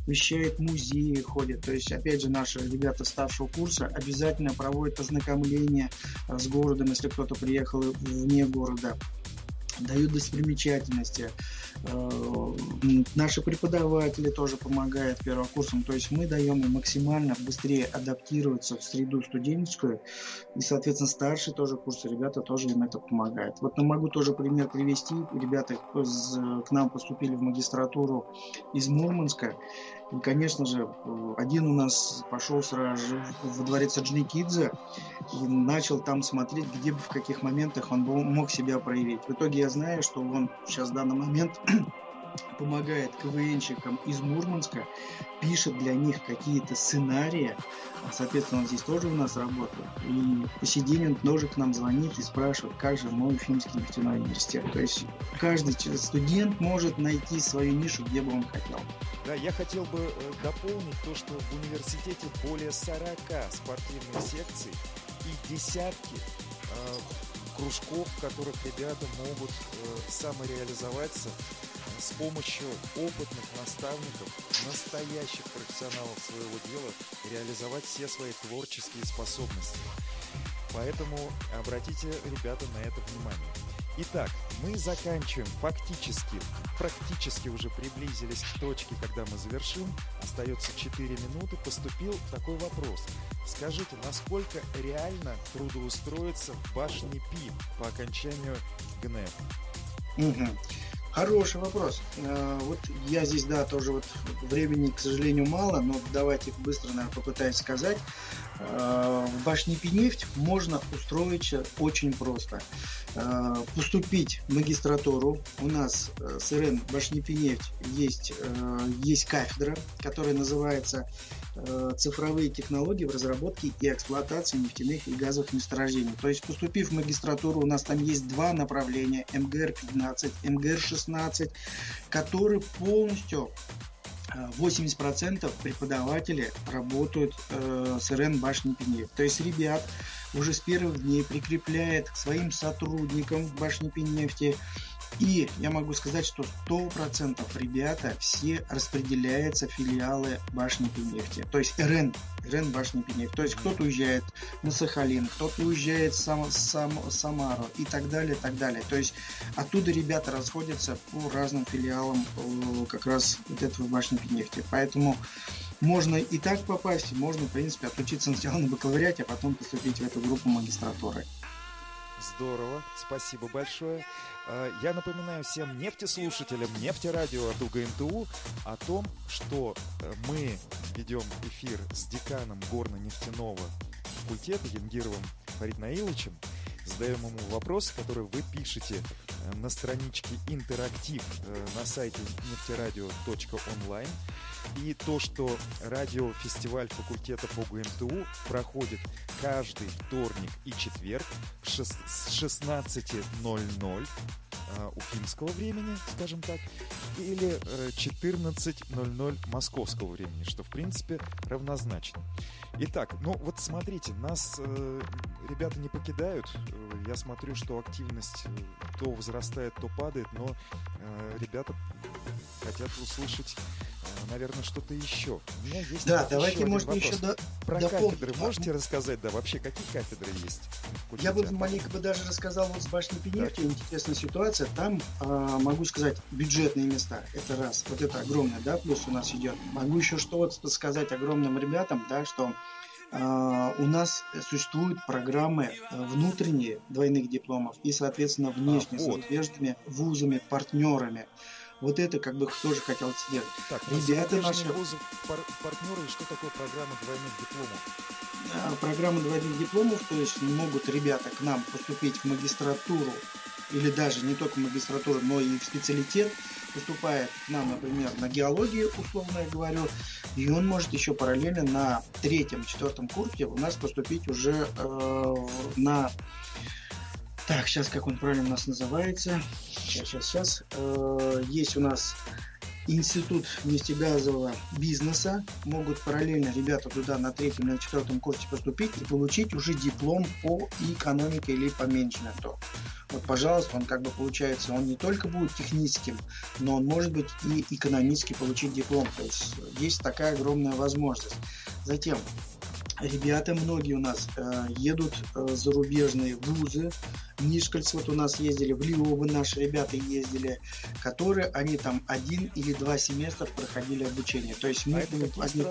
вещают музеи, ходят, то есть, опять же, наши ребята старшего курса обязательно проводят ознакомление с городом, если кто-то приехал вне города, дают достопримечательности. Э, наши преподаватели тоже помогают первокурсам. То есть мы даем им максимально быстрее адаптироваться в среду студенческую. И, соответственно, старшие тоже курсы, ребята тоже им это помогают. Вот я могу тоже пример привести. Ребята к нам поступили в магистратуру из Мурманска. И, конечно же, один у нас пошел сразу же во дворец Аджникидзе и начал там смотреть, где бы, в каких моментах он мог себя проявить. В итоге я знаю, что он сейчас в данный момент помогает КВНщикам из Мурманска, пишет для них какие-то сценарии. Соответственно, он здесь тоже у нас работает. И по сей день он тоже к нам звонит и спрашивает, как же мой Уфимский нефтяной университет. То есть каждый студент может найти свою нишу, где бы он хотел. Да, я хотел бы э, дополнить то, что в университете более 40 спортивных секций и десятки э, кружков, в которых ребята могут э, самореализоваться с помощью опытных наставников, настоящих профессионалов своего дела, реализовать все свои творческие способности. Поэтому обратите, ребята, на это внимание. Итак, мы заканчиваем фактически, практически уже приблизились к точке, когда мы завершим. Остается 4 минуты. Поступил такой вопрос. Скажите, насколько реально трудоустроиться в башне ПИ по окончанию ГНЭФ? Угу. Хороший вопрос. Э, вот я здесь, да, тоже вот времени, к сожалению, мало, но давайте быстро, наверное, попытаюсь сказать. Э, в башне Пинефть можно устроиться очень просто. Э, поступить в магистратуру. У нас с РН башни Пинефть есть, есть кафедра, которая называется цифровые технологии в разработке и эксплуатации нефтяных и газовых месторождений. То есть, поступив в магистратуру, у нас там есть два направления, МГР-15, МГР-16, которые полностью 80% преподавателей работают э, с РН башни Пенеев. То есть ребят уже с первых дней прикрепляет к своим сотрудникам в башне Пенефти И я могу сказать, что 100% ребята все распределяются филиалы башни Пенефти. То есть РН, РН башни Пенефти. То есть кто-то уезжает на Сахалин, кто-то уезжает в Сам, Сам, Самару и так далее, так далее. То есть оттуда ребята расходятся по разным филиалам э, как раз вот этого башни Пенефти. Поэтому можно и так попасть, можно, в принципе, отучиться сначала на бакалавриате, а потом поступить в эту группу магистратуры. Здорово, спасибо большое. А, я напоминаю всем нефтеслушателям нефтерадио от УГНТУ о том, что э, мы ведем эфир с деканом горно-нефтяного факультета Янгировым Фарид Наиловичем. Задаем ему вопросы, которые вы пишете на страничке интерактив э, на сайте нефтерадио.онлайн. И то, что радиофестиваль факультета по ГНТУ проходит каждый вторник и четверг в 16.00 э, уфимского времени, скажем так, или 14.00 московского времени, что в принципе равнозначно. Итак, ну вот смотрите, нас э, ребята не покидают. Э, я смотрю, что активность э, то возрастает, то падает, но э, ребята хотят услышать, э, наверное, что-то еще. У меня есть да, давайте, еще может, вопрос. еще до, про дополнить. кафедры можете рассказать, да, вообще какие кафедры есть? Я бы маленько бы даже рассказал вот с башни Пеневки, интересная ситуация. Там, э, могу сказать, бюджетные места. Это раз, вот это огромное, да, плюс у нас идет. Могу еще что вот сказать огромным ребятам, да, что у нас существуют программы э, внутренние двойных дипломов и, соответственно, внешние а, вот. с зарубежными вузами, партнерами. Вот это как бы тоже хотел сделать. Так, Ребята наши... Вузы, пар партнеры, что такое программа двойных дипломов? А, программа двойных дипломов, то есть могут ребята к нам поступить в магистратуру или даже не только в магистратуру, но и в специалитет, поступает к нам, например, на геологию, условно я говорю, и он может еще параллельно на третьем, четвертом курсе у нас поступить уже э, на... Так, сейчас как он правильно у нас называется? Сейчас, сейчас, сейчас. Э, есть у нас институт нефтегазового бизнеса. Могут параллельно ребята туда на третьем или четвертом курсе поступить и получить уже диплом по экономике или по менеджменту. Вот, пожалуйста, он как бы получается, он не только будет техническим, но он может быть и экономически получить диплом. То есть есть такая огромная возможность. Затем Ребята многие у нас э, едут э, зарубежные вузы. Нишкальц вот у нас ездили, в Лиобы наши ребята ездили, которые они там один или два семестра проходили обучение. То есть мы... А это одни...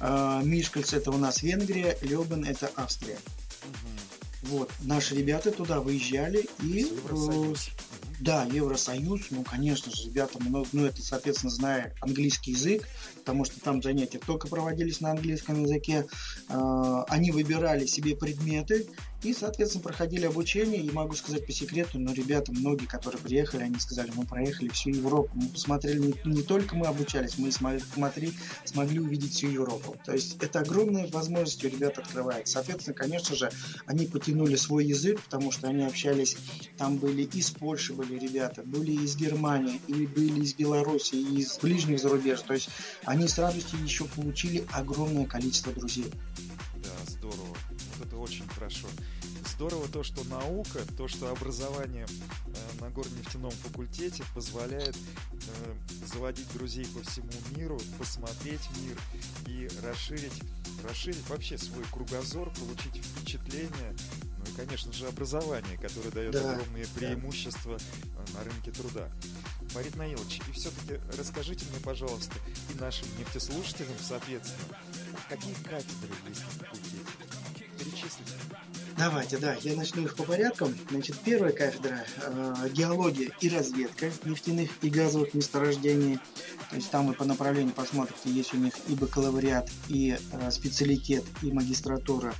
э, Мишкальц это у нас Венгрия, Лебен это Австрия. Угу. Вот, наши ребята туда выезжали и... Евросоюз. Да, Евросоюз, ну, конечно же, ребята много, ну, это, соответственно, зная английский язык, потому что там занятия только проводились на английском языке, э, они выбирали себе предметы, и, соответственно, проходили обучение. И могу сказать по секрету, но ребята, многие, которые приехали, они сказали, мы проехали всю Европу. Мы посмотрели, не, не только мы обучались, мы смогли, смогли увидеть всю Европу. То есть это огромная возможность у ребят открывается. Соответственно, конечно же, они потянули свой язык, потому что они общались, там были из Польши были ребята, были из Германии, или были из Беларуси, из ближних зарубеж. То есть они с радостью еще получили огромное количество друзей. Да, здорово. Вот это очень хорошо здорово то, что наука, то, что образование э, на горнефтяном факультете позволяет э, заводить друзей по всему миру, посмотреть мир и расширить, расширить вообще свой кругозор, получить впечатление, ну и, конечно же, образование, которое дает да, огромные преимущества да. на рынке труда. Марит Наилович, и все-таки расскажите мне, пожалуйста, и нашим нефтеслушателям, соответственно, какие кафедры есть? Перечислите. Давайте, да, я начну их по порядку. Значит, первая кафедра э, геология и разведка нефтяных и газовых месторождений. То есть там вы по направлению посмотрите, есть у них и бакалавриат, и э, специалитет, и магистратура.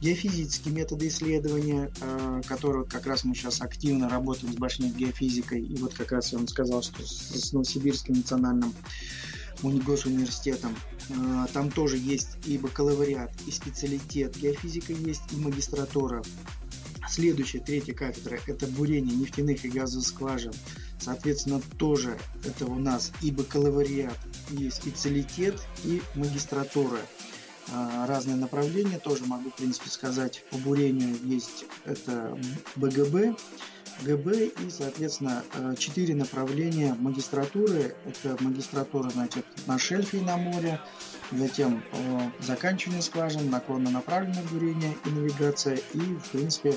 Геофизические методы исследования, э, которые как раз мы сейчас активно работаем с башней геофизикой. И вот как раз я вам сказал, что с, с Новосибирским национальным госуниверситетом. А, там тоже есть и бакалавриат, и специалитет. Геофизика есть, и магистратура. Следующая, третья кафедра – это бурение нефтяных и газовых скважин. Соответственно, тоже это у нас и бакалавриат, и специалитет, и магистратура. А, разные направления тоже могу, в принципе, сказать. По бурению есть это БГБ, ГБ и, соответственно, четыре направления магистратуры. Это магистратура, значит, на шельфе и на море, затем заканчивание скважин, наклонно-направленное бурение и навигация, и, в принципе,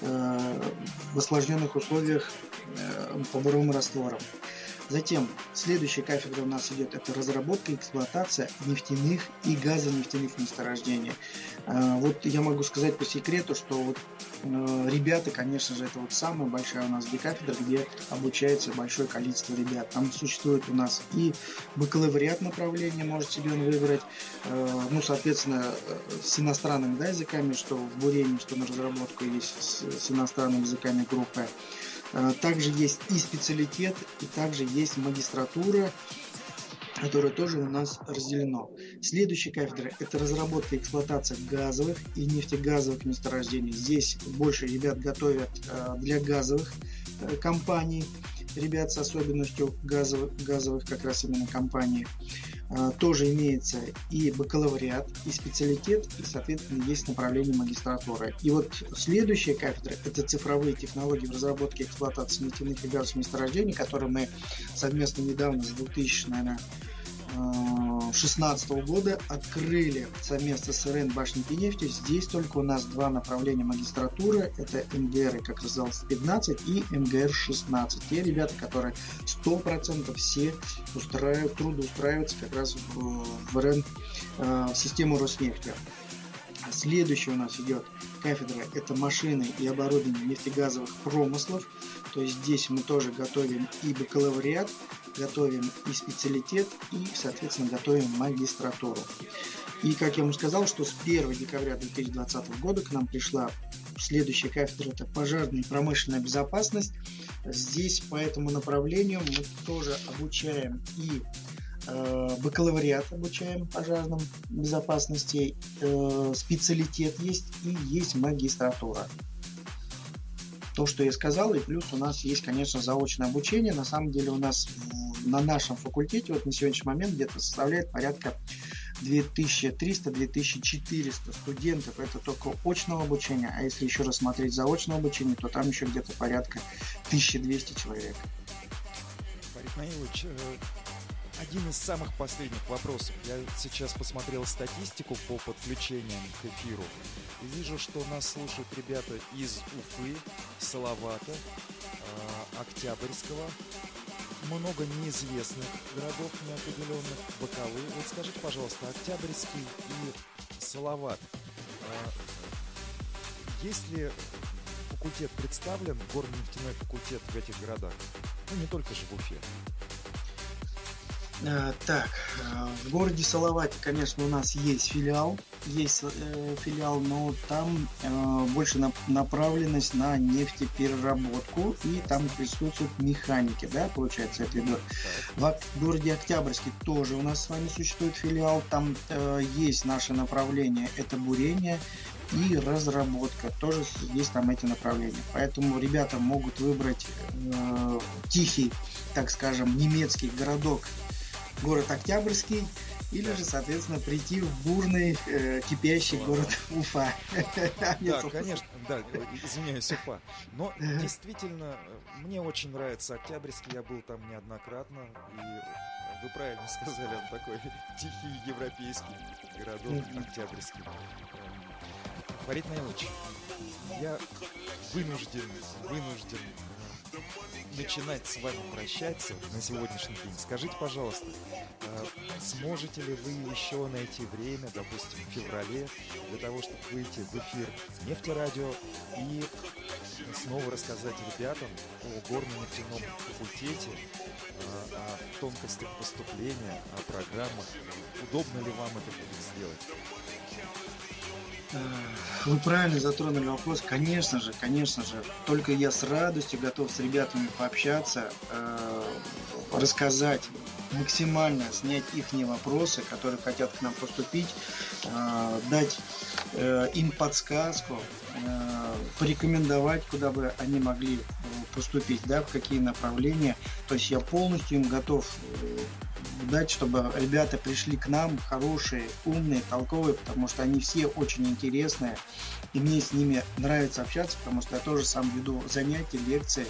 в осложненных условиях по буровым растворам. Затем следующая кафедра у нас идет это разработка и эксплуатация нефтяных и газонефтяных месторождений. А, вот я могу сказать по секрету, что вот э, ребята, конечно же, это вот самая большая у нас кафедра, где обучается большое количество ребят. Там существует у нас и бакалавриат направления, может себе он выбрать, э, ну, соответственно, э, с иностранными да, языками, что в бурении, что на разработку есть с иностранными языками группы. Также есть и специалитет, и также есть магистратура, которая тоже у нас разделено. Следующая кафедра – это разработка и эксплуатация газовых и нефтегазовых месторождений. Здесь больше ребят готовят а, для газовых э, компаний, ребят с особенностью газовых, газовых как раз именно компаний. А, тоже имеется и бакалавриат, и специалитет, и, соответственно, есть направление магистратуры. И вот следующая кафедра – это цифровые технологии в разработке и эксплуатации нефтяных и газовых месторождений, которые мы совместно недавно, с 2000, наверное, 2016 года открыли совместно с РН Башни нефти. Здесь только у нас два направления магистратуры. Это МГР, как сказал, 15 и МГР 16. Те ребята, которые 100% все устраивают, трудоустраиваются как раз в, в РН э, в систему Роснефти. Следующий у нас идет кафедра – это машины и оборудование нефтегазовых промыслов. То есть здесь мы тоже готовим и бакалавриат, готовим и специалитет, и, соответственно, готовим магистратуру. И, как я вам сказал, что с 1 декабря 2020 года к нам пришла следующая кафедра – это пожарная и промышленная безопасность. Здесь по этому направлению мы тоже обучаем и э, бакалавриат обучаем пожарным безопасности, э, специалитет есть и есть магистратура то, что я сказал, и плюс у нас есть, конечно, заочное обучение. На самом деле у нас на нашем факультете вот на сегодняшний момент где-то составляет порядка 2300-2400 студентов. Это только очного обучения, а если еще рассмотреть заочное обучение, то там еще где-то порядка 1200 человек. Борис Наилович, э, один из самых последних вопросов. Я сейчас посмотрел статистику по подключениям к эфиру и вижу, что нас слушают ребята из Уфы, Салавата, э, Октябрьского, много неизвестных городов неопределенных, Бакалы. Вот скажите, пожалуйста, Октябрьский и Салават, э, есть ли факультет представлен, горно-нефтяной факультет в этих городах? Ну, не только же в Уфе. Э, так, э, в городе Салавате, конечно, у нас есть филиал, есть э, филиал, но там э, больше на, направленность на нефтепереработку, и там присутствуют механики, да, получается, это идет. В, городе Октябрьске тоже у нас с вами существует филиал, там есть наше направление, это бурение и разработка, тоже есть там эти направления. Поэтому ребята могут выбрать э, тихий, так скажем, немецкий городок город Октябрьский, или же, соответственно, прийти в бурный, э, кипящий город Уфа. Да, конечно, да, извиняюсь, Уфа. Но действительно, мне очень нравится Октябрьский, я был там неоднократно, и вы правильно сказали, он такой тихий европейский городок Октябрьский. Фарид Наилович, я вынужден, вынужден начинать с вами прощаться на сегодняшний день, скажите, пожалуйста, э, сможете ли вы еще найти время, допустим, в феврале, для того, чтобы выйти в эфир нефтерадио и снова рассказать ребятам о горно-нефтяном факультете, э, о тонкостях поступления, о программах. Удобно ли вам это будет сделать? Вы правильно затронули вопрос. Конечно же, конечно же. Только я с радостью готов с ребятами пообщаться, э, рассказать максимально, снять их вопросы, которые хотят к нам поступить, э, дать э, им подсказку, порекомендовать, куда бы они могли поступить, да, в какие направления. То есть я полностью им готов ждать, чтобы ребята пришли к нам, хорошие, умные, толковые, потому что они все очень интересные, и мне с ними нравится общаться, потому что я тоже сам веду занятия, лекции,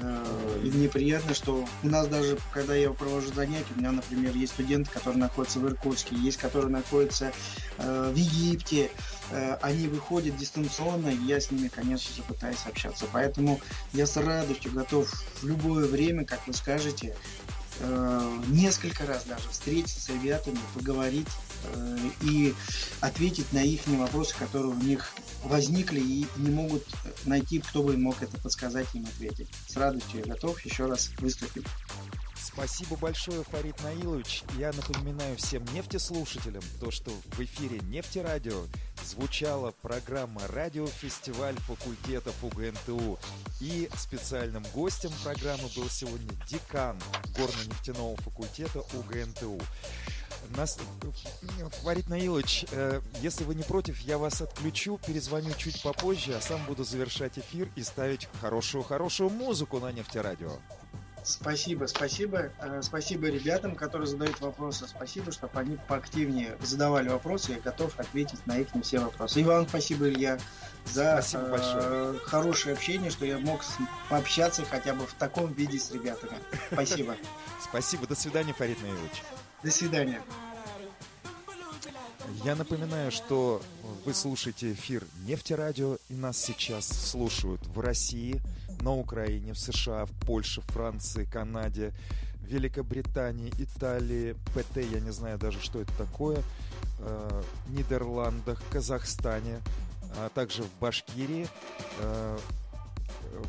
э, и мне приятно, что у нас даже, когда я провожу занятия, у меня, например, есть студенты, которые находятся в Иркутске, есть, которые находятся э, в Египте, э, они выходят дистанционно, и я с ними, конечно же, пытаюсь общаться. Поэтому я с радостью готов в любое время, как вы скажете, несколько раз даже встретиться с ребятами, поговорить э, и ответить на их вопросы, которые у них возникли и не могут найти, кто бы мог это подсказать им ответить. С радостью я готов еще раз выступить. Спасибо большое, Фарид Наилович. Я напоминаю всем нефтеслушателям, то, что в эфире Нефтерадио звучала программа «Радиофестиваль факультетов УГНТУ». И специальным гостем программы был сегодня декан горно-нефтяного факультета УГНТУ. Нас... Фарид Наилович, э, если вы не против, я вас отключу, перезвоню чуть попозже, а сам буду завершать эфир и ставить хорошую-хорошую музыку на нефтерадио. Спасибо, спасибо. Э, спасибо ребятам, которые задают вопросы. Спасибо, чтобы они поактивнее задавали вопросы. Я готов ответить на их не все вопросы. И вам спасибо, Илья, за спасибо большое. Э, хорошее общение, что я мог пообщаться хотя бы в таком виде с ребятами. Спасибо. Спасибо. До свидания, Фарид Наилович. До свидания. Я напоминаю, что вы слушаете эфир Нефтерадио, и нас сейчас слушают в России, на Украине, в США, в Польше, Франции, Канаде, Великобритании, Италии, ПТ, я не знаю даже, что это такое, э, Нидерландах, Казахстане, а также в Башкирии, э,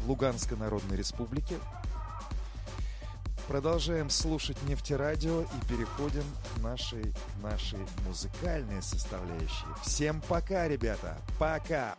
в Луганской Народной Республике, Продолжаем слушать нефтерадио и переходим к нашей, нашей музыкальной составляющей. Всем пока, ребята! Пока!